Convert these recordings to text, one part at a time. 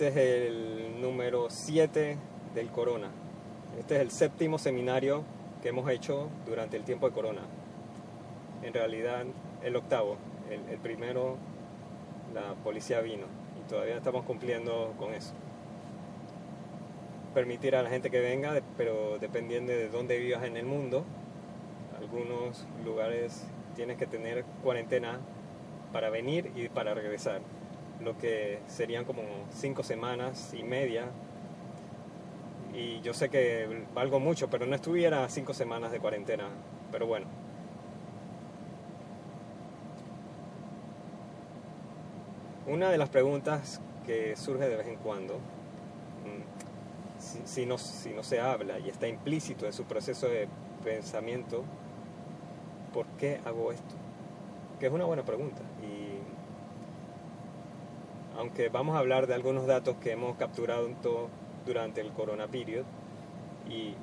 Este es el número 7 del Corona. Este es el séptimo seminario que hemos hecho durante el tiempo de Corona. En realidad, el octavo. El, primero, la policía vino y todavía estamos cumpliendo con eso. Permitir a la gente que venga, pero dependiendo de dónde vivas en el mundo, algunos lugares tienes que tener cuarentena para venir y para regresar, lo que serían como cinco semanas y media. Y yo sé que valgo mucho, pero no estuviera cinco semanas de cuarentena, pero bueno. Una de las preguntas que surge de vez en cuando, mm, si, no, si no se habla y está implícito en su proceso de pensamiento, ¿por qué hago esto? Que es una buena pregunta. Aunque vamos a hablar de algunos datos que hemos capturado durante el Corona Period, y,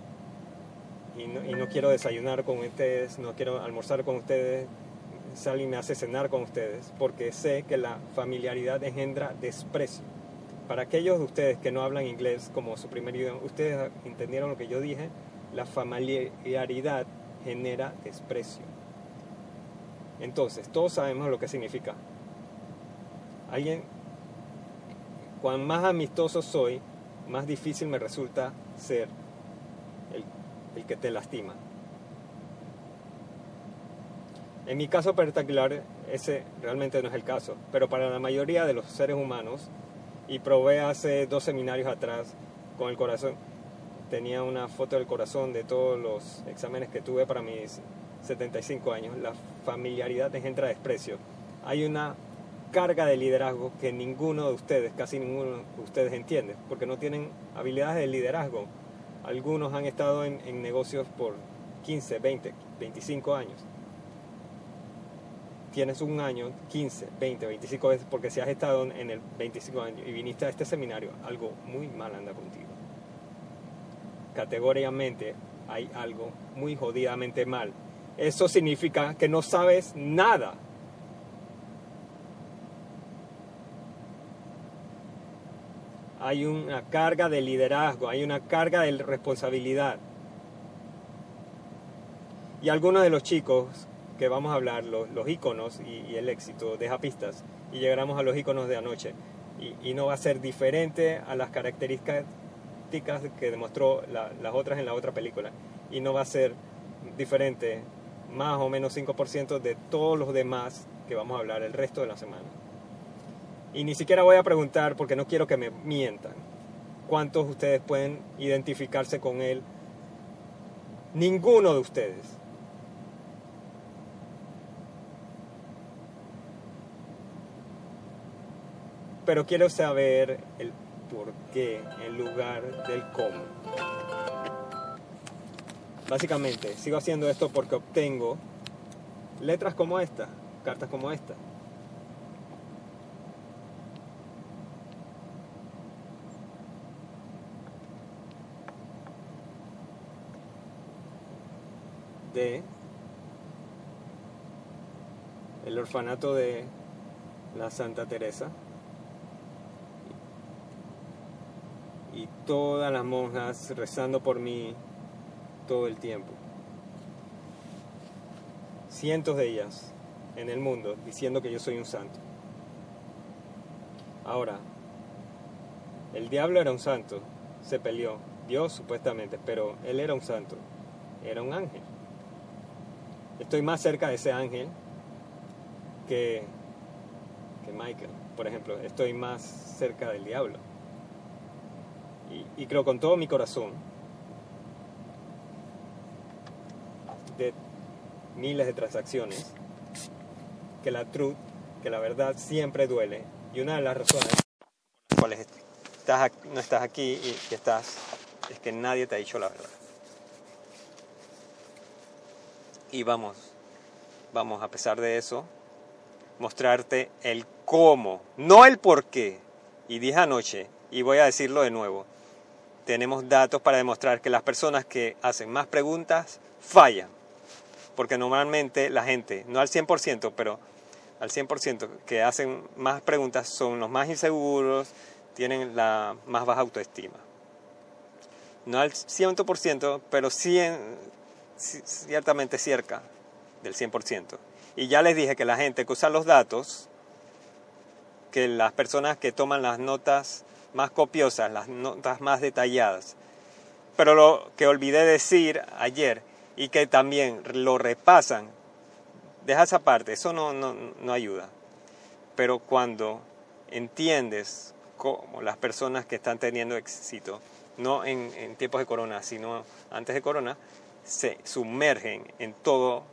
y, no, y no quiero desayunar con ustedes, no quiero almorzar con ustedes, Sally me hace cenar con ustedes, porque sé que la familiaridad engendra desprecio. Para aquellos de ustedes que no hablan inglés como su primer idioma, ustedes entendieron lo que yo dije, la familiaridad genera desprecio. Entonces, todos sabemos lo que significa. Alguien, cuan más amistoso soy, más difícil me resulta ser el, el que te lastima. En mi caso particular, ese realmente no es el caso, pero para la mayoría de los seres humanos, y probé hace dos seminarios atrás con el corazón, tenía una foto del corazón de todos los exámenes que tuve para mis 75 años, la familiaridad engendra desprecio. Hay una carga de liderazgo que ninguno de ustedes, casi ninguno de ustedes entiende, porque no tienen habilidades de liderazgo. Algunos han estado en, en negocios por 15, 20, 25 años. Tienes un año, 15, 20, 25 veces, porque si has estado en el 25 años y viniste a este seminario, algo muy mal anda contigo. Categóricamente hay algo muy jodidamente mal. Eso significa que no sabes nada. Hay una carga de liderazgo, hay una carga de responsabilidad. Y algunos de los chicos que vamos a hablar, los, los íconos y, el éxito, deja pistas. Y llegaremos a los íconos de anoche. Y, no va a ser diferente a las características que demostró la- las otras en la otra película. Y no va a ser diferente, más o menos 5% de todos los demás que vamos a hablar el resto de la semana. Y ni siquiera voy a preguntar, porque no quiero que me mientan, cuántos de ustedes pueden identificarse con él. Ninguno de ustedes. Pero quiero saber el por qué en lugar del cómo. Básicamente, sigo haciendo esto porque obtengo letras como esta, cartas como esta. El orfanato de la Santa Teresa. y todas las monjas rezando por mí todo el tiempo. Cientos de ellas en el mundo diciendo que yo soy un santo. Ahora, el diablo era un santo, se peleó, Dios supuestamente, pero él era un santo, era un ángel. Estoy más cerca de ese ángel que, que Michael, por ejemplo, estoy más cerca del diablo y, y creo con todo mi corazón, de miles de transacciones, que la truth, que la verdad siempre duele. Y una de las razones por las cuales no estás aquí y que estás, es que nadie te ha dicho la verdad. Y vamos, vamos a pesar de eso, mostrarte el cómo, no el por qué. Y dije anoche, y voy a decirlo de nuevo, tenemos datos para demostrar que las personas que hacen más preguntas fallan. Porque normalmente la gente, no al 100%, pero al 100% que hacen más preguntas son los más inseguros, tienen la más baja autoestima. No al 100%, pero sí ciertamente cerca del 100%. Y ya les dije que la gente que usa los datos, que las personas que toman las notas más copiosas, las notas más detalladas, pero lo que olvidé decir ayer y que también lo repasan, deja esa parte, eso no, no, no ayuda. Pero cuando entiendes cómo las personas que están teniendo éxito, no en, en tiempos de corona, sino antes de corona, se sumergen en todo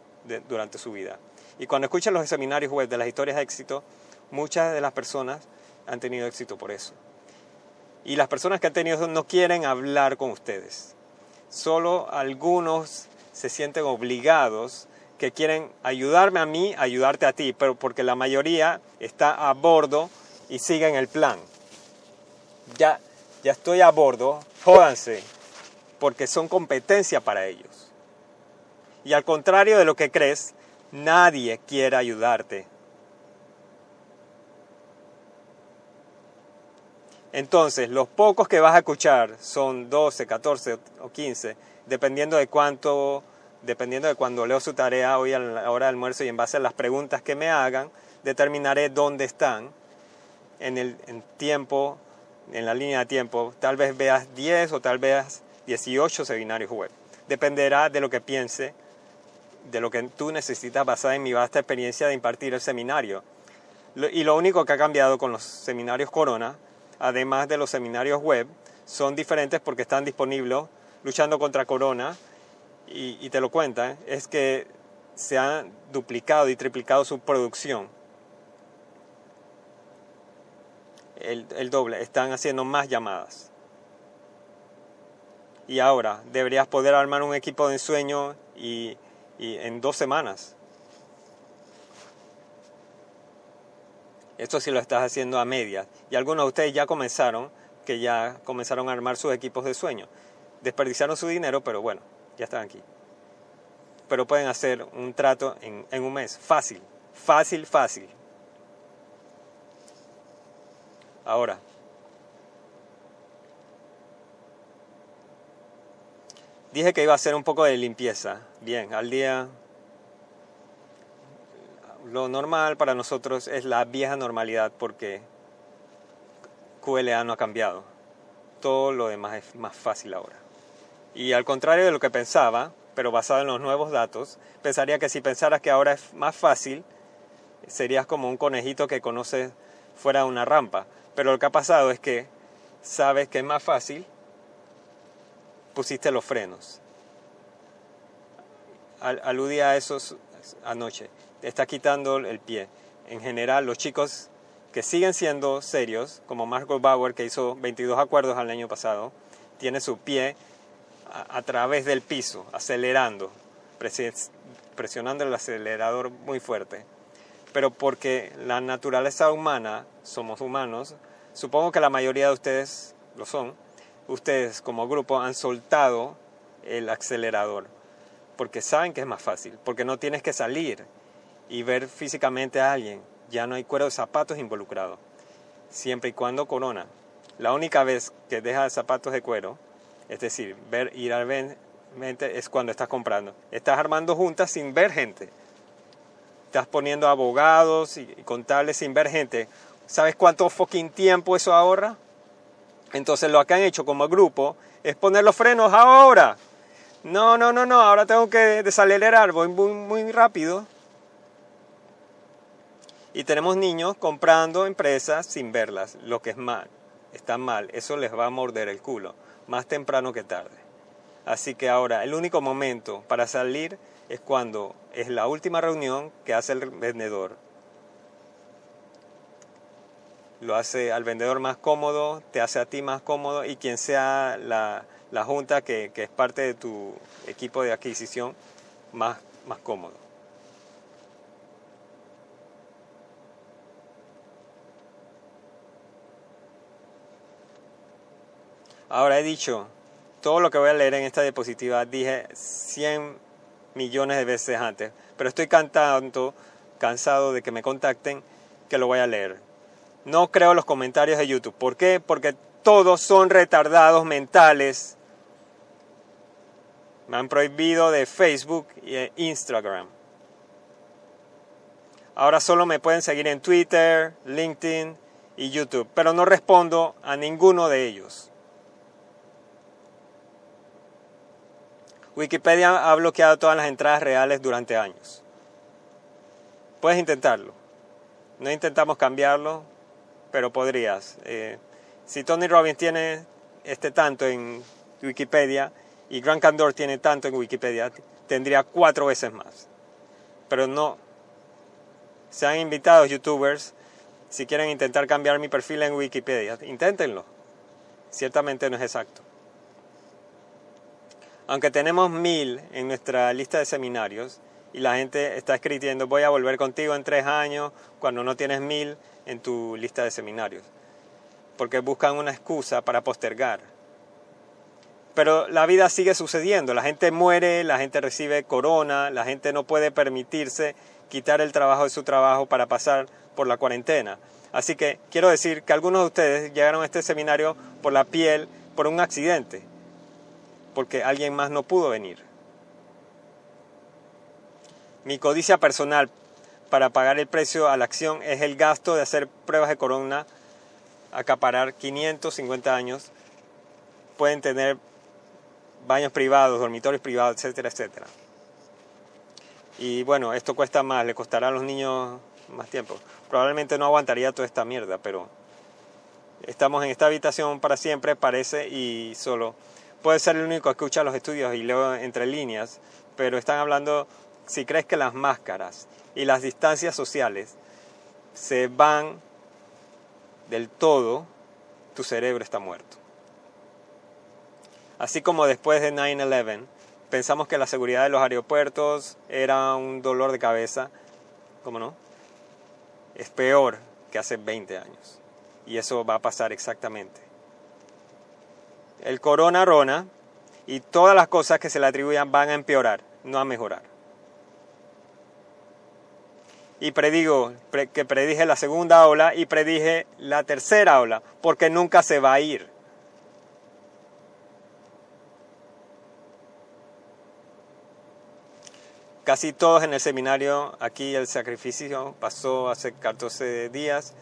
durante su vida. Y cuando escuchan los seminarios web de las historias de éxito, muchas de las personas han tenido éxito por eso. Y las personas que han tenido no quieren hablar con ustedes. Solo algunos se sienten obligados que quieren ayudarme a mí, ayudarte a ti, pero porque la mayoría está a bordo y siguen el plan. Ya, ya estoy a bordo, jódanse, porque son competencia para ellos. Y al contrario de lo que crees, nadie quiere ayudarte. Entonces, los pocos que vas a escuchar son 12, 14 o 15, dependiendo de cuánto, dependiendo de cuando leo su tarea hoy a la hora de almuerzo y en base a las preguntas que me hagan, determinaré dónde están en el tiempo, en la línea de tiempo. Tal vez veas 10 o tal vez 18 seminarios web. Dependerá de lo que piense, de lo que tú necesitas basada en mi vasta experiencia de impartir el seminario. Y lo único que ha cambiado con los seminarios Corona además de los seminarios web, son diferentes porque están disponibles luchando contra corona y, te lo cuentan, es que se han duplicado y triplicado su producción. El, doble, están haciendo más llamadas. Y ahora deberías poder armar un equipo de ensueño y, y en dos semanas. Esto sí lo estás haciendo a medias. Y algunos de ustedes ya comenzaron, que ya comenzaron a armar sus equipos de sueño. Desperdiciaron su dinero, pero bueno, ya están aquí. Pero pueden hacer un trato en, en un mes. Fácil, fácil, fácil. Ahora, dije que iba a hacer un poco de limpieza. Bien, al día lo normal para nosotros es la vieja normalidad porque QLA no ha cambiado. Todo lo demás es más fácil ahora. Y al contrario de lo que pensaba, pero basado en los nuevos datos, pensaría que si pensaras que ahora es más fácil, serías como un conejito que conoce fuera de una rampa. Pero lo que ha pasado es que sabes que es más fácil, pusiste los frenos. aludí a esos anoche está quitando el pie. En general, los chicos que siguen siendo serios, como Marco Bauer, que hizo 22 acuerdos al año pasado, tiene su pie a, través del piso, acelerando, presionando el acelerador muy fuerte. Pero porque la naturaleza humana, somos humanos, supongo que la mayoría de ustedes lo son, ustedes como grupo han soltado el acelerador, porque saben que es más fácil, porque no tienes que salir y ver físicamente a alguien. Ya no hay cuero de zapatos involucrado, siempre y cuando corona. La única vez que deja zapatos de cuero, es decir, ver ir al mente es cuando estás comprando. Estás armando juntas sin ver gente. Estás poniendo abogados y contables sin ver gente. ¿Sabes cuánto fucking tiempo eso ahorra? Entonces lo que han hecho como grupo es poner los frenos ahora. No, no, no, no, ahora tengo que desacelerar, voy muy, muy rápido. Y tenemos niños comprando empresas sin verlas, lo que es mal, está mal, eso les va a morder el culo, más temprano que tarde. Así que ahora, el único momento para salir es cuando es la última reunión que hace el vendedor. Lo hace al vendedor más cómodo, te hace a ti más cómodo y quien sea la, junta que, que, es parte de tu equipo de adquisición más, más cómodo. Ahora he dicho, todo lo que voy a leer en esta diapositiva dije 100 millones de veces antes, pero estoy cantando, cansado de que me contacten que lo voy a leer. No creo los comentarios de YouTube. ¿Por qué? Porque todos son retardados mentales. Me han prohibido de Facebook e Instagram. Ahora solo me pueden seguir en Twitter, LinkedIn y YouTube, pero no respondo a ninguno de ellos. Wikipedia ha bloqueado todas las entradas reales durante años. Puedes intentarlo. No intentamos cambiarlo, pero podrías. Eh, si Tony Robbins tiene este tanto en Wikipedia y Grant Candor tiene tanto en Wikipedia, tendría cuatro veces más. Pero no. Se han invitado youtubers si quieren intentar cambiar mi perfil en Wikipedia. Inténtenlo. Ciertamente no es exacto. Aunque tenemos mil en nuestra lista de seminarios y la gente está escribiendo voy a volver contigo en tres años cuando no tienes mil en tu lista de seminarios. Porque buscan una excusa para postergar. Pero la vida sigue sucediendo. La gente muere, la gente recibe corona, la gente no puede permitirse quitar el trabajo de su trabajo para pasar por la cuarentena. Así que quiero decir que algunos de ustedes llegaron a este seminario por la piel, por un accidente porque alguien más no pudo venir. Mi codicia personal para pagar el precio a la acción es el gasto de hacer pruebas de corona, acaparar 550 años, pueden tener baños privados, dormitorios privados, etcétera, etcétera. Y bueno, esto cuesta más, le costará a los niños más tiempo. Probablemente no aguantaría toda esta mierda, pero estamos en esta habitación para siempre, parece, y solo puede ser el único que escucha los estudios y leo entre líneas, pero están hablando, si crees que las máscaras y las distancias sociales se van del todo, tu cerebro está muerto. Así como después de 9-11 pensamos que la seguridad de los aeropuertos era un dolor de cabeza, ¿cómo no? Es peor que hace 20 años. Y eso va a pasar exactamente el corona rona y todas las cosas que se le atribuyan van a empeorar, no a mejorar. Y predigo que predije la segunda ola y predije la tercera ola, porque nunca se va a ir. Casi todos en el seminario, aquí el sacrificio pasó hace 14 días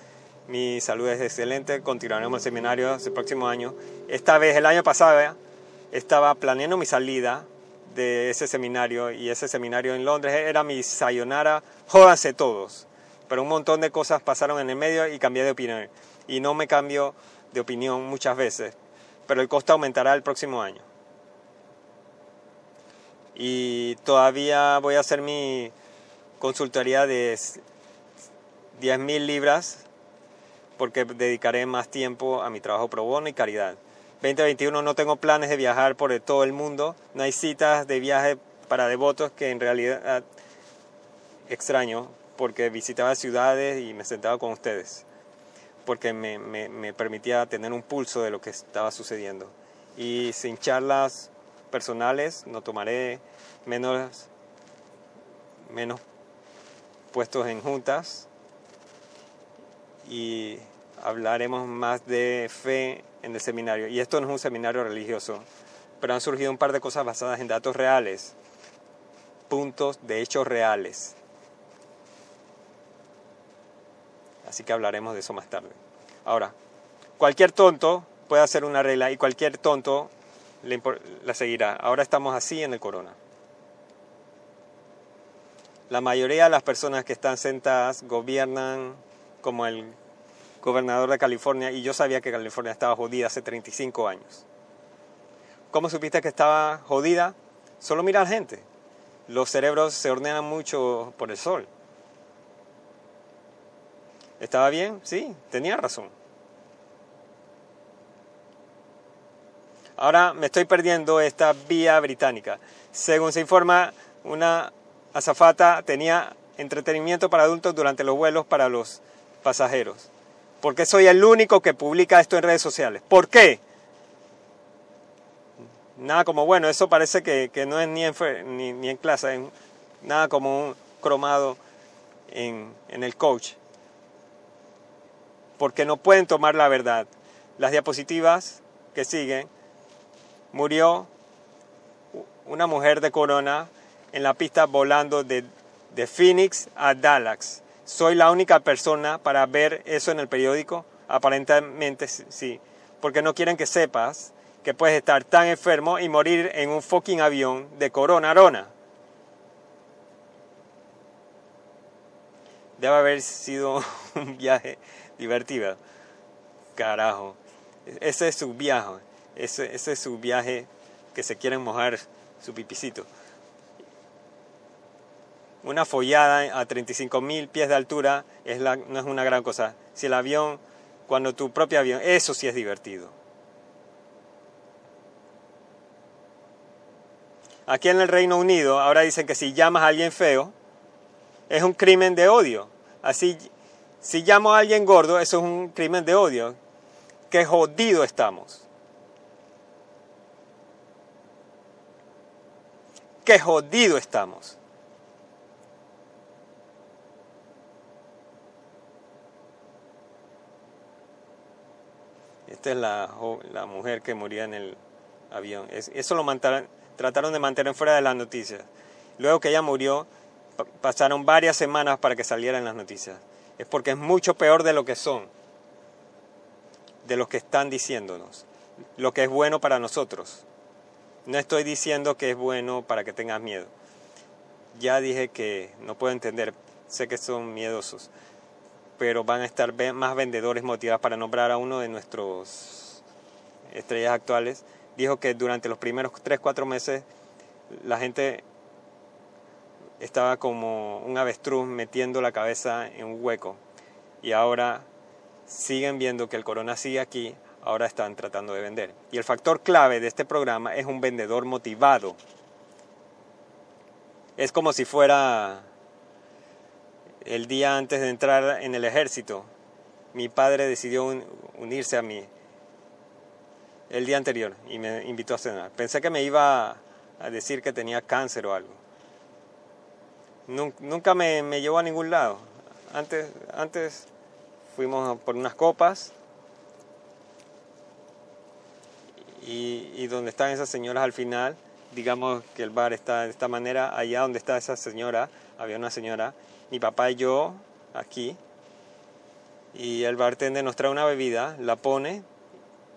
mi salud es excelente, continuaremos el seminario el próximo año. Esta vez, el año pasado, estaba planeando mi salida de ese seminario y ese seminario en Londres era mi sayonara, jódanse todos. Pero un montón de cosas pasaron en el medio y cambié de opinión. Y no me cambio de opinión muchas veces, pero el costo aumentará el próximo año. Y todavía voy a hacer mi consultoría de 10.000 libras porque dedicaré más tiempo a mi trabajo pro bono y caridad. 2021 no tengo planes de viajar por todo el mundo, no hay citas de viaje para devotos que en realidad extraño porque visitaba ciudades y me sentaba con ustedes, porque me, me permitía tener un pulso de lo que estaba sucediendo. Y sin charlas personales no tomaré menos, menos puestos en juntas y hablaremos más de fe en el seminario. Y esto no es un seminario religioso, pero han surgido un par de cosas basadas en datos reales, puntos de hechos reales. Así que hablaremos de eso más tarde. Ahora, cualquier tonto puede hacer una regla y cualquier tonto la seguirá. Ahora estamos así en el corona. La mayoría de las personas que están sentadas gobiernan como el gobernador de California, y yo sabía que California estaba jodida hace 35 años. ¿Cómo supiste que estaba jodida? Solo mira a la gente. Los cerebros se ordenan mucho por el sol. ¿Estaba bien? Sí, tenía razón. Ahora me estoy perdiendo esta vía británica. Según se informa, una azafata tenía entretenimiento para adultos durante los vuelos para los pasajeros porque soy el único que publica esto en redes sociales. ¿Por qué? Nada como, bueno, eso parece que, no es ni en, clase, nada como un cromado en, el coach. porque no pueden tomar la verdad. Las diapositivas que siguen, murió una mujer de Corona en la pista volando de Phoenix a Dallas. Soy la única persona para ver eso en el periódico. Aparentemente sí, porque no quieren que sepas que puedes estar tan enfermo y morir en un fucking avión de Corona Arona. Debe haber sido un viaje divertido. Carajo. Ese es su viaje. Ese, ese es su viaje que se quieren mojar su pipicito. Una follada a 35.000 pies de altura es la, no es una gran cosa. Si el avión, cuando tu propio avión, eso sí es divertido. Aquí en el Reino Unido ahora dicen que si llamas a alguien feo, es un crimen de odio. Así, si llamo a alguien gordo, eso es un crimen de odio. Qué jodido estamos. Qué jodido estamos. Esta es la, la mujer que moría en el avión. eso lo trataron de mantener fuera de las noticias. Luego que ella murió, pasaron varias semanas para que salieran las noticias. Es porque es mucho peor de lo que son, de lo que están diciéndonos, lo que es bueno para nosotros. No estoy diciendo que es bueno para que tengas miedo. Ya dije que no puedo entender, sé que son miedosos, pero van a estar más vendedores motivados para nombrar a uno de nuestros estrellas actuales. Dijo que durante los primeros 3, 4 meses la gente estaba como un avestruz metiendo la cabeza en un hueco y ahora siguen viendo que el corona sigue aquí, ahora están tratando de vender. Y el factor clave de este programa es un vendedor motivado. Es como si fuera el día antes de entrar en el ejército. Mi padre decidió unirse a mí el día anterior y me invitó a cenar. Pensé que me iba a decir que tenía cáncer o algo nunca me, llevó a ningún lado. Antes, antes fuimos por unas copas y, y, donde están esas señoras al final, digamos que el bar está de esta manera, allá donde está esa señora, había una señora, mi papá y yo aquí, y el bartender nos trae una bebida, la pone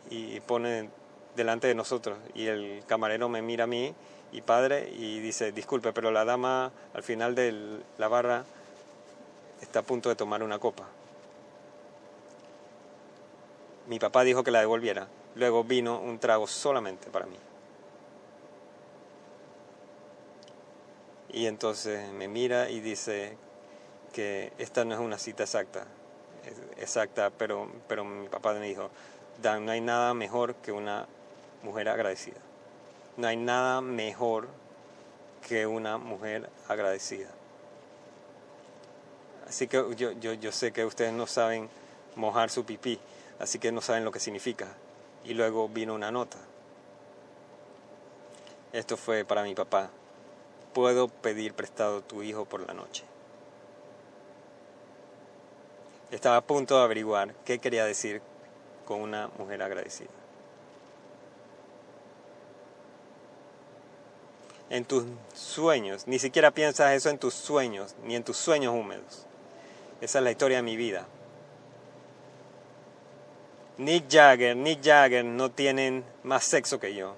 y pone delante de nosotros, y el camarero me mira a mí y padre y dice, disculpe, pero la dama al final de la barra está a punto de tomar una copa. Mi papá dijo que la devolviera. Luego vino un trago solamente para mí. Y entonces me mira y dice que esta no es una cita exacta, exacta, pero, pero mi papá me dijo, Dan, no hay nada mejor que una mujer agradecida. No hay nada mejor que una mujer agradecida. Así que yo, yo, yo sé que ustedes no saben mojar su pipí, así que no saben lo que significa. Y luego vino una nota. Esto fue para mi papá. Puedo pedir prestado tu hijo por la noche. Estaba a punto de averiguar qué quería decir con una mujer agradecida. en tus sueños. Ni siquiera piensas eso en tus sueños, ni en tus sueños húmedos. Esa es la historia de mi vida. Nick Jagger, Nick Jagger no tienen más sexo que yo.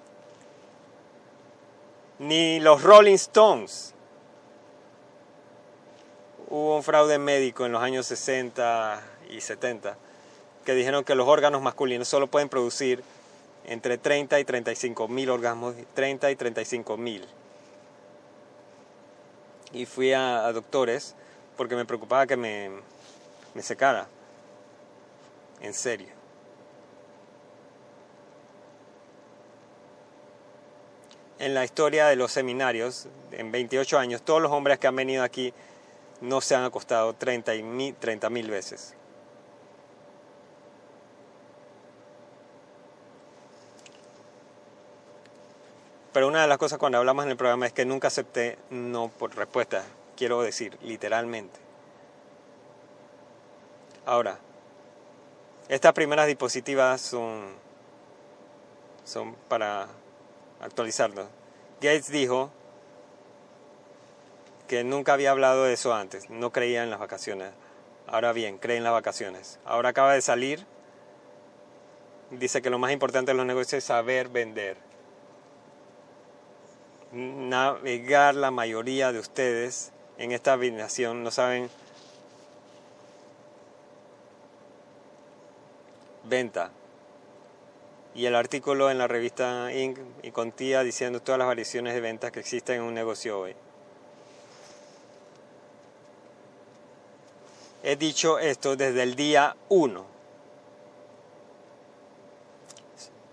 Ni los Rolling Stones. Hubo un fraude médico en los años 60 y 70 que dijeron que los órganos masculinos solo pueden producir entre 30 y 35 mil orgasmos, 30 y 35 mil. Y fui a, doctores porque me preocupaba que me, secara. En serio. En la historia de los seminarios, en 28 años, todos los hombres que han venido aquí no se han acostado 30 mil veces. Pero una de las cosas cuando hablamos en el programa es que nunca acepté no por respuesta, quiero decir, literalmente. Ahora, Estas primeras diapositivas son, son para actualizarlo. Gates dijo que nunca había hablado de eso antes, no creía en las vacaciones. Ahora bien, cree en las vacaciones. Ahora acaba de salir, dice que lo más importante de los negocios es saber vender. Navegar la mayoría de ustedes en esta nación no saben venta. Y el artículo en la revista Inc. y contía diciendo todas las variaciones de ventas que existen en un negocio hoy. He dicho esto desde el día 1.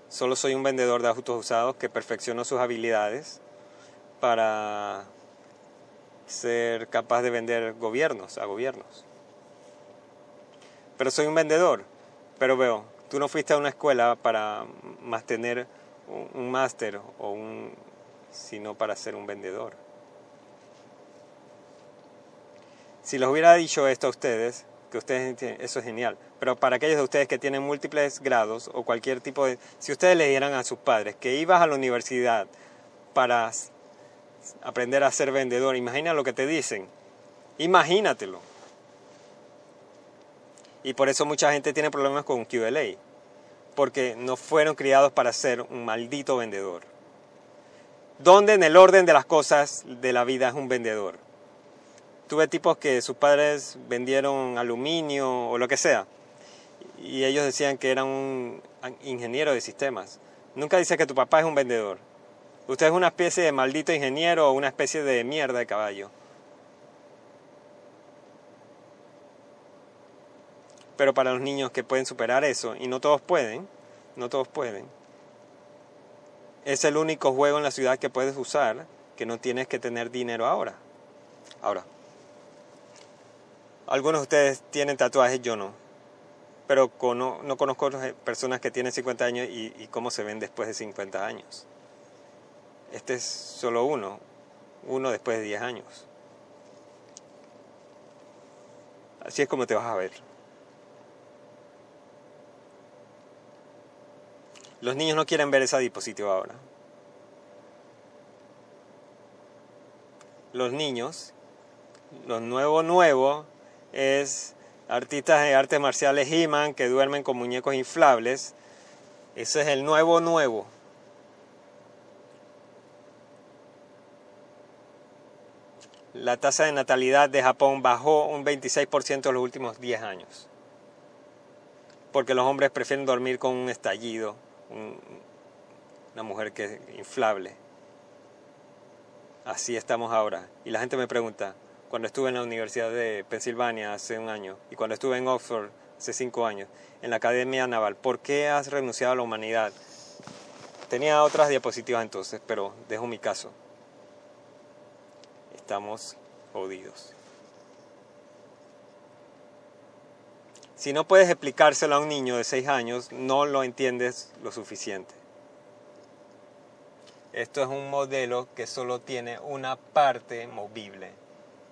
Solo soy un vendedor de autos usados que perfeccionó sus habilidades para ser capaz de vender gobiernos a gobiernos. Pero soy un vendedor, pero veo, tú no fuiste a una escuela para mantener un, máster o un sino para ser un vendedor. Si les hubiera dicho esto a ustedes, que ustedes eso es genial, pero para aquellos de ustedes que tienen múltiples grados o cualquier tipo de si ustedes le dieran a sus padres que ibas a la universidad para aprender a ser vendedor, imagina lo que te dicen. Imagínatelo. Y por eso mucha gente tiene problemas con QLA, porque no fueron criados para ser un maldito vendedor. ¿Dónde en el orden de las cosas de la vida es un vendedor? Tuve tipos que sus padres vendieron aluminio o lo que sea. Y ellos decían que eran un ingeniero de sistemas. Nunca dice que tu papá es un vendedor. Usted es una especie de maldito ingeniero o una especie de mierda de caballo. Pero para los niños que pueden superar eso, y no todos pueden, no todos pueden, es el único juego en la ciudad que puedes usar que no tienes que tener dinero ahora. Ahora, algunos de ustedes tienen tatuajes, yo no. Pero no conozco personas que tienen 50 años y, y cómo se ven después de 50 años. Este es solo uno, uno después de 10 años. Así es como te vas a ver. Los niños no quieren ver esa diapositiva ahora. Los niños, lo nuevo nuevo, es artistas de artes marciales He-Man que duermen con muñecos inflables. Ese es el nuevo nuevo. La tasa de natalidad de Japón bajó un 26% en los últimos 10 años. Porque los hombres prefieren dormir con un estallido, una mujer que es inflable. Así estamos ahora. Y la gente me pregunta, cuando estuve en la Universidad de Pensilvania hace un año y cuando estuve en Oxford hace cinco años, en la Academia Naval. ¿Por qué has renunciado a la humanidad? Tenía otras diapositivas entonces, pero dejo mi caso. Estamos jodidos. Si no puedes explicárselo a un niño de seis años, no lo entiendes lo suficiente. Esto es un modelo que solo tiene una parte movible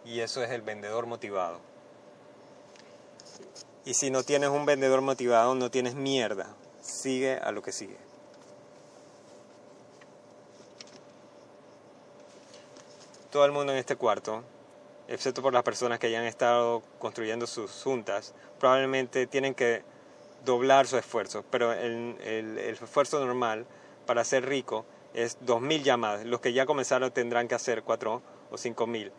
y eso es el vendedor motivado. Y si no tienes un vendedor motivado, no tienes mierda. Sigue a lo que sigue. Todo el mundo en este cuarto, excepto por las personas que hayan estado construyendo sus juntas, probablemente tienen que doblar su esfuerzo. Pero el, el, el esfuerzo normal para ser rico es 2.000 llamadas. Los que ya comenzaron tendrán que hacer 4 o 5.000.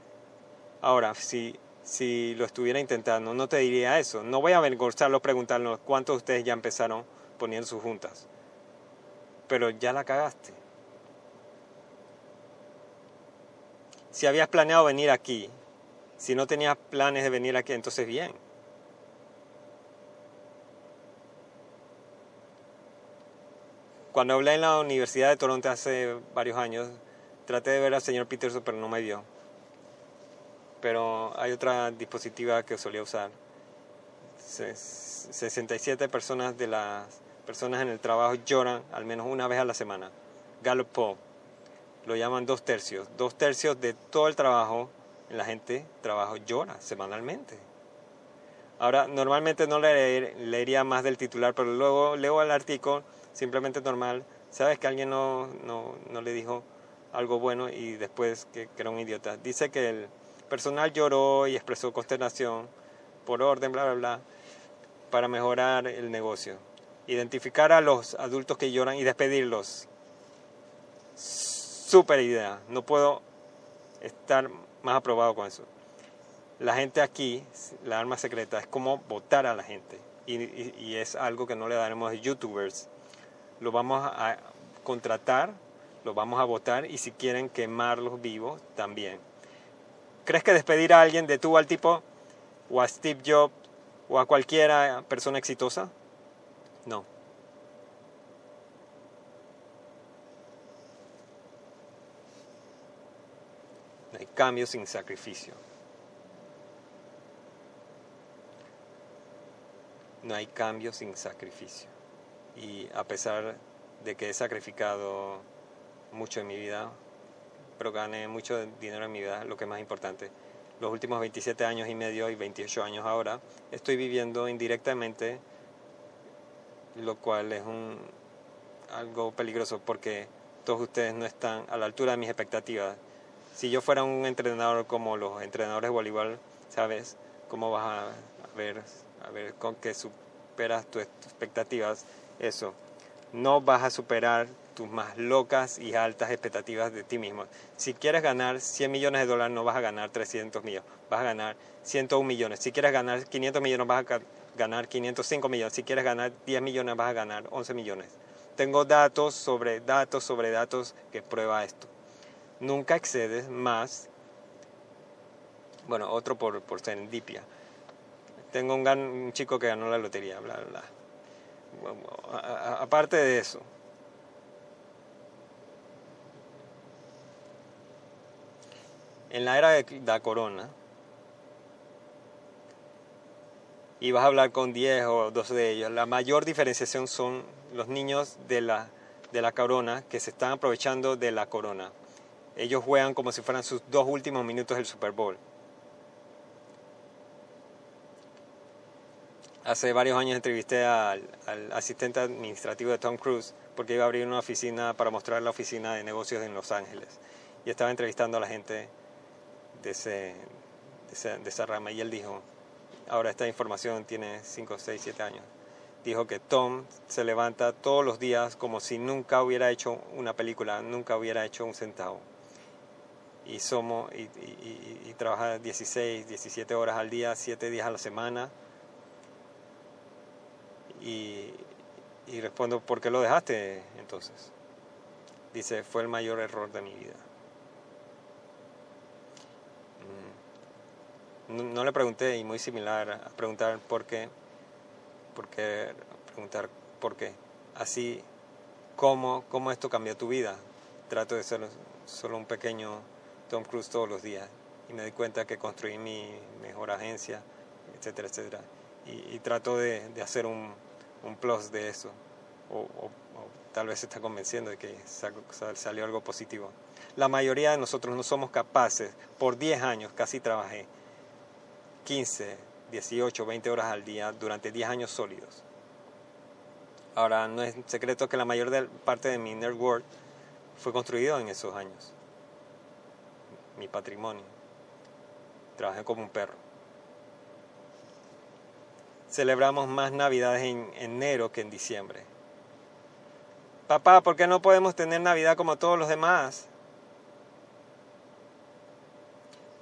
Ahora, si, si lo estuviera intentando, no te diría eso. No voy a avergonzarlo preguntarnos cuántos de ustedes ya empezaron poniendo sus juntas. Pero ya la cagaste. Si habías planeado venir aquí, si no tenías planes de venir aquí, entonces bien. Cuando hablé en la Universidad de Toronto hace varios años, traté de ver al señor Peterson, pero no me vio pero hay otra dispositiva que solía usar. 67 personas de las personas en el trabajo lloran al menos una vez a la semana. Gallup Poll lo llaman dos tercios. Dos tercios de todo el trabajo, la gente trabajo llora semanalmente. Ahora, normalmente no le leería más del titular, pero luego leo el artículo, simplemente normal. Sabes que alguien no, no, no le dijo algo bueno y después que, era un idiota. Dice que el personal lloró y expresó consternación por orden, bla, bla, bla, para mejorar el negocio. Identificar a los adultos que lloran y despedirlos. Súper idea. No puedo estar más aprobado con eso la gente aquí, la arma secreta, es como votar a la gente. Y, es algo que no le daremos a youtubers. Lo vamos a contratar, lo vamos a votar y si quieren quemarlos vivos, también. ¿Crees que despedir a alguien de tú al tipo, o a Steve Jobs, o a cualquiera persona exitosa? No. No hay cambio sin sacrificio. no hay cambio sin sacrificio. Y a pesar de que he sacrificado mucho en mi vida, pero gané mucho dinero en mi vida, lo que es más importante, los últimos 27 años y medio y 28 años ahora, estoy viviendo indirectamente, lo cual es un, algo peligroso porque todos ustedes no están a la altura de mis expectativas. Si yo fuera un entrenador como los entrenadores de voleibol, ¿sabes? ¿Cómo vas a ver a ver con qué superas tus expectativas, eso. No vas a superar tus más locas y altas expectativas de ti mismo. Si quieres ganar 100 millones de dólares, no vas a ganar 300 millones, vas a ganar 101 millones. Si quieres ganar 500 millones, vas a ganar 505 millones. Si quieres ganar 10 millones, vas a ganar 11 millones. Tengo datos sobre datos sobre datos que prueba esto. Nunca excedes más, bueno, otro por, por serendipia tengo un, chico que ganó la lotería, bla, bla, bla. aparte de eso, en la era de la corona, y vas a hablar con 10 o 12 de ellos, la mayor diferenciación son los niños de la, de la corona que se están aprovechando de la corona. Ellos juegan como si fueran sus dos últimos minutos del Super Bowl. Hace varios años entrevisté al, asistente administrativo de Tom Cruise porque iba a abrir una oficina para mostrar la oficina de negocios en Los Ángeles. Y estaba entrevistando a la gente de, ese, de, esa, rama y él dijo, ahora esta información tiene 5, 6, 7 años, dijo que Tom se levanta todos los días como si nunca hubiera hecho una película, nunca hubiera hecho un centavo. Y, somos, y, y trabaja 16, 17 horas al día, 7 días a la semana y, y respondo, ¿por qué lo dejaste entonces? Dice, fue el mayor error de mi vida. No, le pregunté, y muy similar a preguntar por qué, porque preguntar por qué. Así, ¿cómo, ¿cómo esto cambió tu vida? Trato de ser solo un pequeño Tom Cruise todos los días. Y me di cuenta que construí mi mejor agencia, etcétera, etcétera. Y, y trato de, hacer un, un plus de eso. O, tal vez se está convenciendo de que salió algo positivo. La mayoría de nosotros no somos capaces, por 10 años casi trabajé 15, 18, 20 horas al día durante 10 años sólidos. Ahora, no es secreto que la mayor parte de mi network fue construido en esos años. Mi patrimonio. Trabajé como un perro celebramos más Navidades en enero que en diciembre. Papá, ¿por qué no podemos tener Navidad como todos los demás?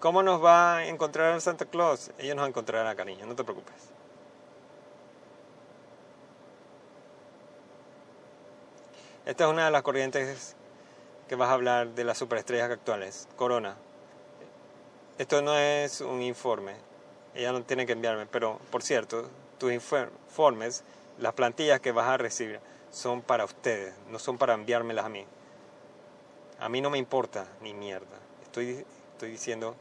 ¿Cómo nos va a encontrar Santa Claus? Ellos nos encontrarán, cariño, no te preocupes. Esta es una de las corrientes que vas a hablar de las superestrellas actuales, Corona. Esto no es un informe, ella no tiene que enviarme, pero por cierto, tus informes, las plantillas que vas a recibir, son para ustedes, no son para enviármelas a mí. A mí no me importa ni mierda. Estoy, estoy diciendo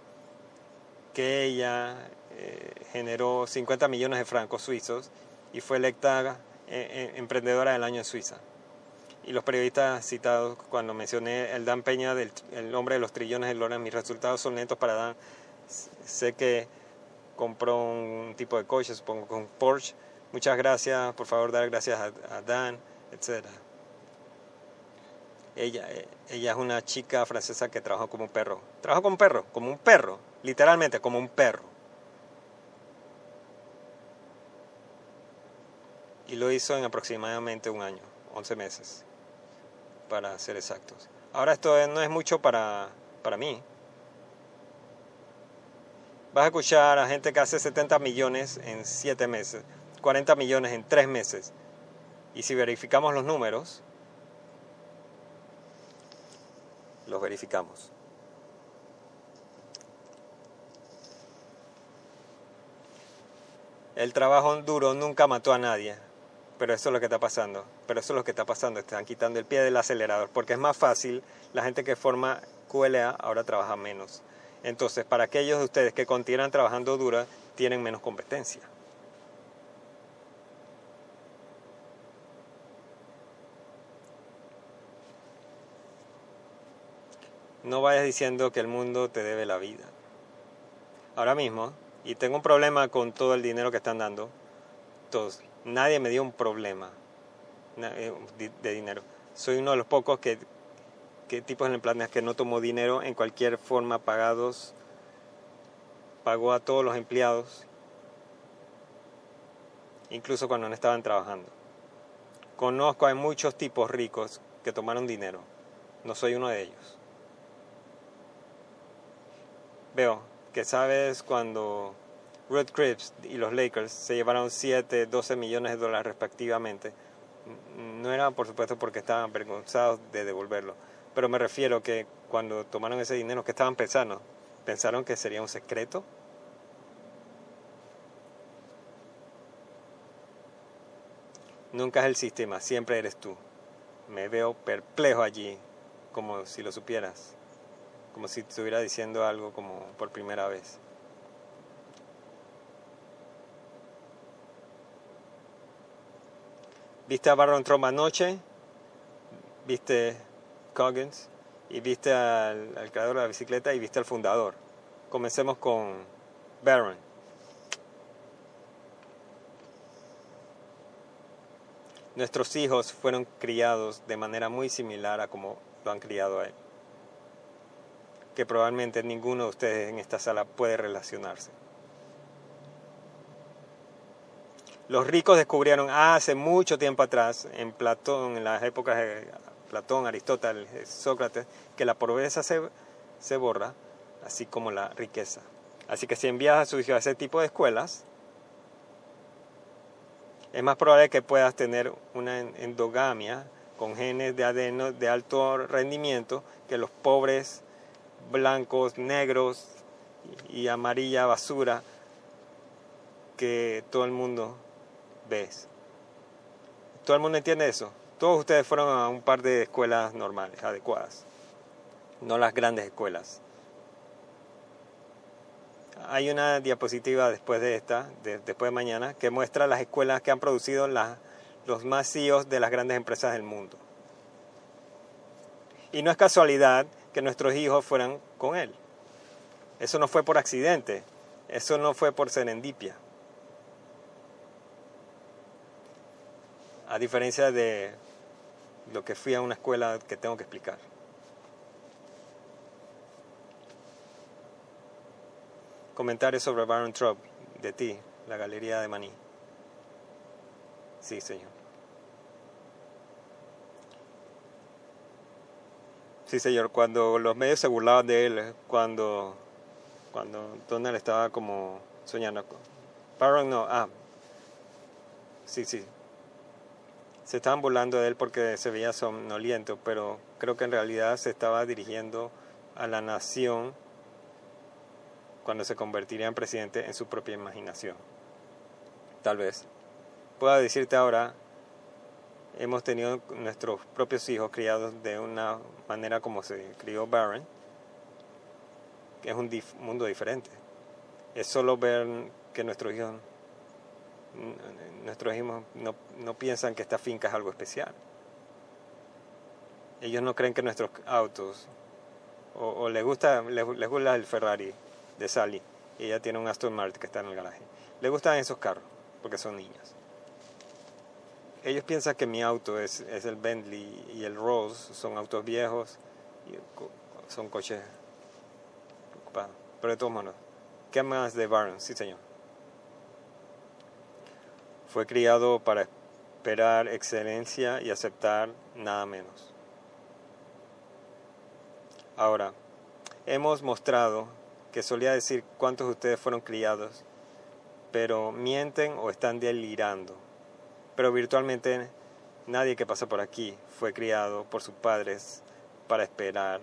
que ella eh, generó 50 millones de francos suizos y fue electa eh, eh, emprendedora del año en Suiza. Y los periodistas citados cuando mencioné el Dan Peña del el hombre de los trillones de dólares, mis resultados son lentos para Dan. Sé que compró un tipo de coche, supongo con Porsche. Muchas gracias, por favor, dar gracias a, Dan, etc. Ella, ella es una chica francesa que trabajó como un perro. Trabajó como un perro, como un perro, literalmente como un perro. Y lo hizo en aproximadamente un año, 11 meses, para ser exactos. Ahora esto no es mucho para, para mí, Vas a escuchar a gente que hace 70 millones en 7 meses, 40 millones en 3 meses. Y si verificamos los números, los verificamos. El trabajo duro nunca mató a nadie, pero eso es lo que está pasando. Pero eso es lo que está pasando, están quitando el pie del acelerador, porque es más fácil, la gente que forma QLA ahora trabaja menos. Entonces, para aquellos de ustedes que continúan trabajando dura, tienen menos competencia. No vayas diciendo que el mundo te debe la vida. Ahora mismo, y tengo un problema con todo el dinero que están dando, todos, nadie me dio un problema eh, de dinero. Soy uno de los pocos que qué tipos de empleados que no tomó dinero en cualquier forma pagados, pagó a todos los empleados, incluso cuando no estaban trabajando. Conozco a muchos tipos ricos que tomaron dinero, no soy uno de ellos. Veo que sabes cuando Ruth Cripps y los Lakers se llevaron 7, 12 millones de dólares respectivamente, no era por supuesto porque estaban avergonzados de devolverlo, pero me refiero que cuando tomaron ese dinero, que estaban pensando? ¿Pensaron que sería un secreto? Nunca es el sistema, siempre eres tú. Me veo perplejo allí, como si lo supieras, como si estuviera diciendo algo como por primera vez. ¿Viste a Baron Trump anoche? ¿Viste Coggins y viste al, creador de la bicicleta y viste al fundador. Comencemos con Baron. Nuestros hijos fueron criados de manera muy similar a como lo han criado a él. Que probablemente ninguno de ustedes en esta sala puede relacionarse. Los ricos descubrieron hace mucho tiempo atrás, en Platón, en las épocas Platón, Aristóteles, Sócrates, que la pobreza se, se borra, así como la riqueza. Así que si envías a su hijo a ese tipo de escuelas, es más probable que puedas tener una endogamia con genes de ADN de alto rendimiento que los pobres blancos, negros y amarilla basura que todo el mundo ve. ¿Todo el mundo entiende eso? Todos ustedes fueron a un par de escuelas normales, adecuadas, no las grandes escuelas. Hay una diapositiva después de esta, después de mañana, que muestra las escuelas que han producido los más CEOs de las grandes empresas del mundo. Y no es casualidad que nuestros hijos fueran con él. Eso no fue por accidente, eso no fue por serendipia. A diferencia de lo que fui a una escuela que tengo que explicar. Comentarios sobre Baron Trump, de ti, la Galería de Maní. Sí, señor. Sí, señor, cuando los medios se burlaban de él, cuando, cuando Donald estaba como soñando. Baron no, ah, sí, sí, se estaban burlando de él porque se veía somnoliento, pero creo que en realidad se estaba dirigiendo a la nación cuando se convertiría en presidente en su propia imaginación. Tal vez. Pueda decirte ahora, hemos tenido nuestros propios hijos criados de una manera como se crió Barron, que es un mundo diferente. Es solo ver que nuestros hijos nuestros hijos no, no, piensan que esta finca es algo especial. Ellos no creen que nuestros autos, o, les, gusta, les, gusta el Ferrari de Sally, ella tiene un Aston Martin que está en el garaje. Le gustan esos carros porque son niñas. Ellos piensan que mi auto es, el Bentley y el Rolls son autos viejos y son coches preocupados. Pero de todos modos, ¿qué más de Baron? Sí, señor. Fue criado para esperar excelencia y aceptar nada menos. Ahora, hemos mostrado que solía decir cuántos de ustedes fueron criados, pero mienten o están delirando. Pero virtualmente nadie que pasa por aquí fue criado por sus padres para esperar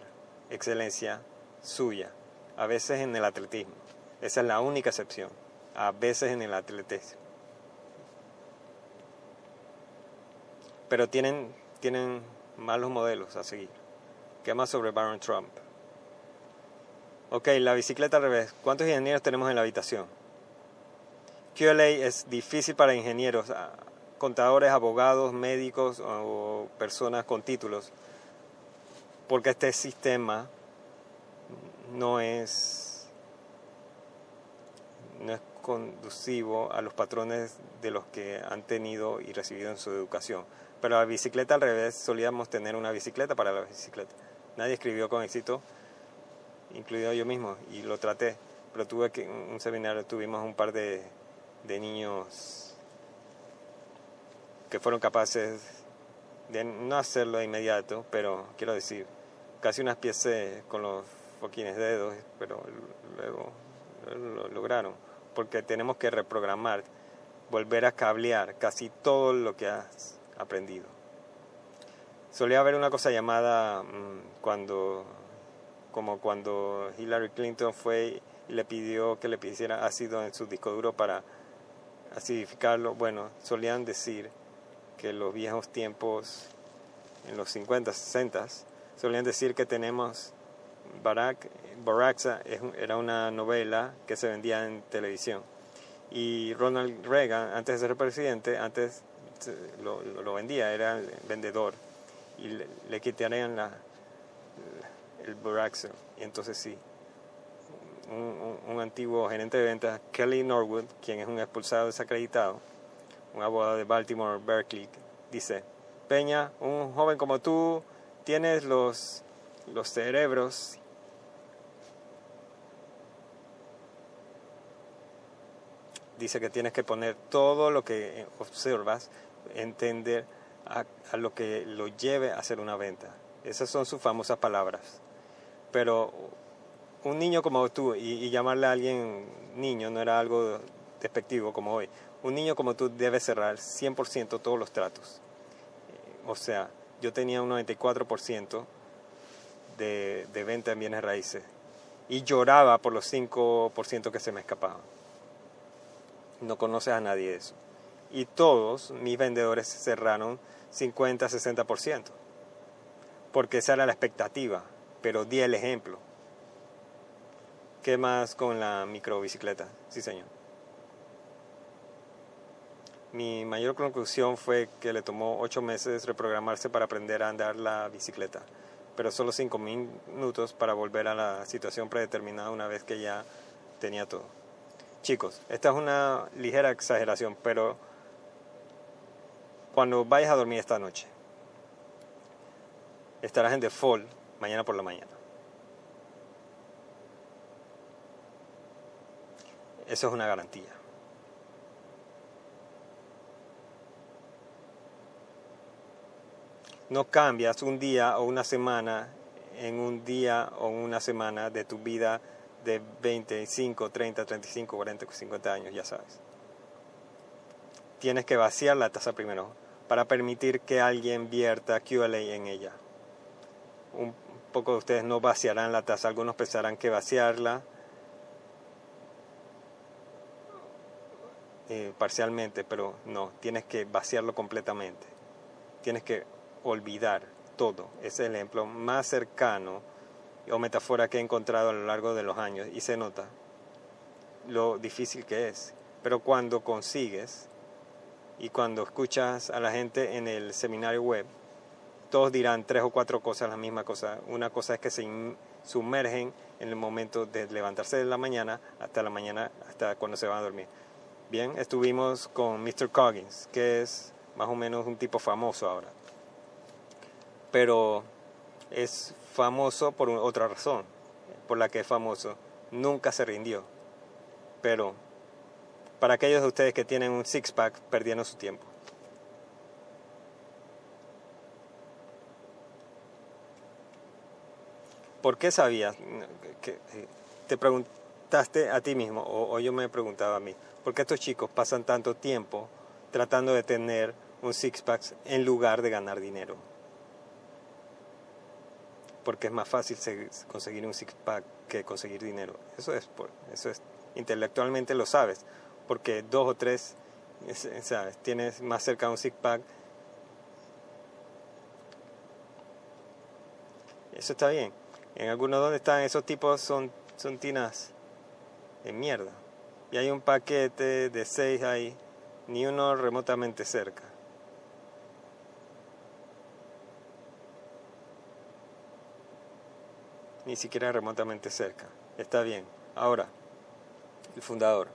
excelencia suya, a veces en el atletismo. Esa es la única excepción, a veces en el atletismo. pero tienen, tienen malos modelos a seguir. ¿Qué más sobre Baron Trump? Ok, la bicicleta al revés. ¿Cuántos ingenieros tenemos en la habitación? QLA es difícil para ingenieros, contadores, abogados, médicos o personas con títulos, porque este sistema no es, no es conducivo a los patrones de los que han tenido y recibido en su educación. Pero la bicicleta al revés, solíamos tener una bicicleta para la bicicleta. Nadie escribió con éxito, incluido yo mismo, y lo traté. Pero tuve que, un seminario, tuvimos un par de, de niños que fueron capaces de no hacerlo de inmediato, pero quiero decir, casi unas piezas con los foquines dedos, pero luego lo lograron, porque tenemos que reprogramar, volver a cablear casi todo lo que has aprendido. Solía haber una cosa llamada mm, cuando, como cuando Hillary Clinton fue y le pidió que le pidiera ácido en su disco duro para acidificarlo. Bueno, solían decir que los viejos tiempos, en los 50, 60, solían decir que tenemos Barack, Baracksa era una novela que se vendía en televisión. Y Ronald Reagan, antes de ser presidente, antes lo, vendía, era vendedor, y le, quitarían la, el Buraxo. Y entonces sí, un, un, antiguo gerente de ventas, Kelly Norwood, quien es un expulsado desacreditado, un abogado de Baltimore, Berkeley, dice, Peña, un joven como tú, tienes los, los cerebros dice que tienes que poner todo lo que observas entender a, lo que lo lleve a hacer una venta. Esas son sus famosas palabras. Pero un niño como tú, y, llamarle a alguien niño no era algo despectivo como hoy, un niño como tú debe cerrar 100% todos los tratos. O sea, yo tenía un 94% de, de venta en bienes raíces y lloraba por los 5% que se me escapaban. No conoces a nadie eso y todos mis vendedores cerraron 50-60%, porque esa era la expectativa, pero di el ejemplo. ¿Qué más con la microbicicleta? Sí, señor. Mi mayor conclusión fue que le tomó ocho meses reprogramarse para aprender a andar la bicicleta, pero solo cinco minutos para volver a la situación predeterminada una vez que ya tenía todo. Chicos, esta es una ligera exageración, pero cuando vayas a dormir esta noche, estarás en default mañana por la mañana. Eso es una garantía. No cambias un día o una semana en un día o una semana de tu vida de 25, 30, 35, 40, 50 años, ya sabes. Tienes que vaciar la taza primero para permitir que alguien vierta QLA en ella. Un poco de ustedes no vaciarán la taza, algunos pensarán que vaciarla eh, parcialmente, pero no, tienes que vaciarlo completamente. Tienes que olvidar todo. Es el ejemplo más cercano o metáfora que he encontrado a lo largo de los años y se nota lo difícil que es. Pero cuando consigues y cuando escuchas a la gente en el seminario web, todos dirán tres o cuatro cosas, la misma cosa. Una cosa es que se sumergen en el momento de levantarse de la mañana hasta la mañana, hasta cuando se van a dormir. Bien, estuvimos con Mr. Coggins, que es más o menos un tipo famoso ahora. Pero es famoso por otra razón, por la que es famoso. Nunca se rindió. Pero para aquellos de ustedes que tienen un six-pack, perdieron su tiempo. ¿Por qué sabías? Que, te preguntaste a ti mismo, o, yo me preguntaba a mí, ¿por qué estos chicos pasan tanto tiempo tratando de tener un six-pack en lugar de ganar dinero? Porque es más fácil conseguir un six-pack que conseguir dinero. Eso es, por, eso es, intelectualmente lo sabes, porque dos o tres, ¿sabes? Tienes más cerca un six-pack. Eso está bien en algunos donde están esos tipos son, son tinas de mierda. Y hay un paquete de seis ahí, ni uno remotamente cerca. Ni siquiera remotamente cerca. Está bien. Ahora, el fundador.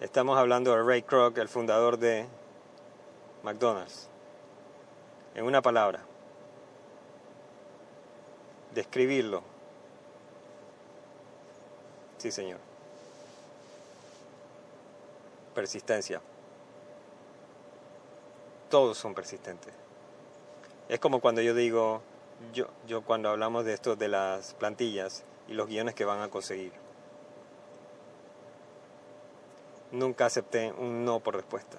Estamos hablando de Ray Kroc, el fundador de McDonald's. En una palabra, describirlo. Sí, señor. Persistencia. Todos son persistentes. Es como cuando yo digo, yo, yo cuando hablamos de esto de las plantillas y los guiones que van a conseguir. Nunca acepté un no por respuesta.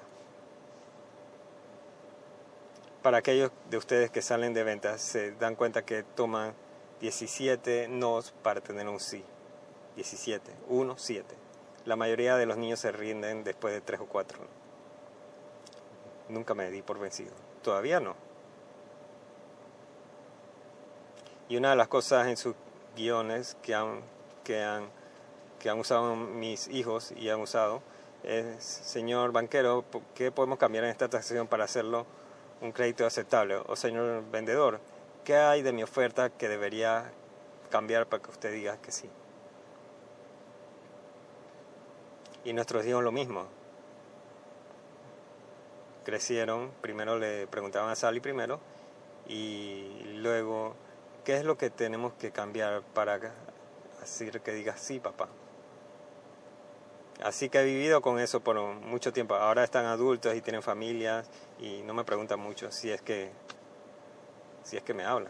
Para aquellos de ustedes que salen de ventas, se dan cuenta que toman 17 nos para tener un sí. 17, 1, 7. La mayoría de los niños se rinden después de 3 o 4. Nunca me di por vencido. Todavía no. Y una de las cosas en sus guiones que han, que han, que han usado mis hijos y han usado es, señor banquero, ¿qué podemos cambiar en esta transacción para hacerlo un crédito aceptable? O señor vendedor, ¿Qué hay de mi oferta que debería cambiar para que usted diga que sí? Y nuestros hijos lo mismo. Crecieron, primero le preguntaban a Sally primero y luego, ¿qué es lo que tenemos que cambiar para decir que diga sí, papá? Así que he vivido con eso por mucho tiempo. Ahora están adultos y tienen familias y no me preguntan mucho si es que si es que me habla.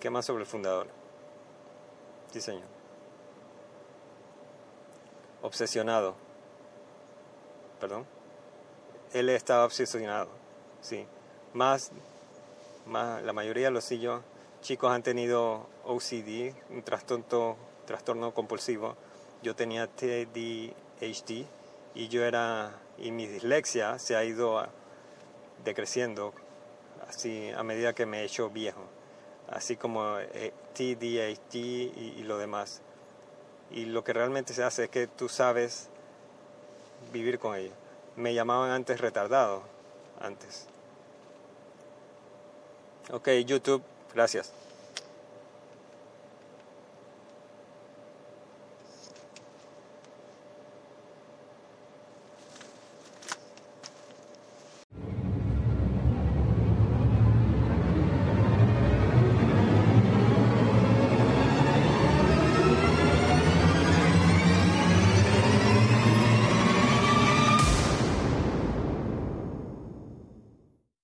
¿Qué más sobre el fundador? Sí, señor. Obsesionado. Perdón. Él estaba obsesionado. Sí. Más, más la mayoría de los chicos han tenido OCD, un trastorno, compulsivo. Yo tenía TDHD y yo era y mi dislexia se ha ido decreciendo así a medida que me he hecho viejo, así como eh, TDAH y, y lo demás. Y lo que realmente se hace es que tú sabes vivir con ello. Me llamaban antes retardado, antes. Ok, YouTube, gracias.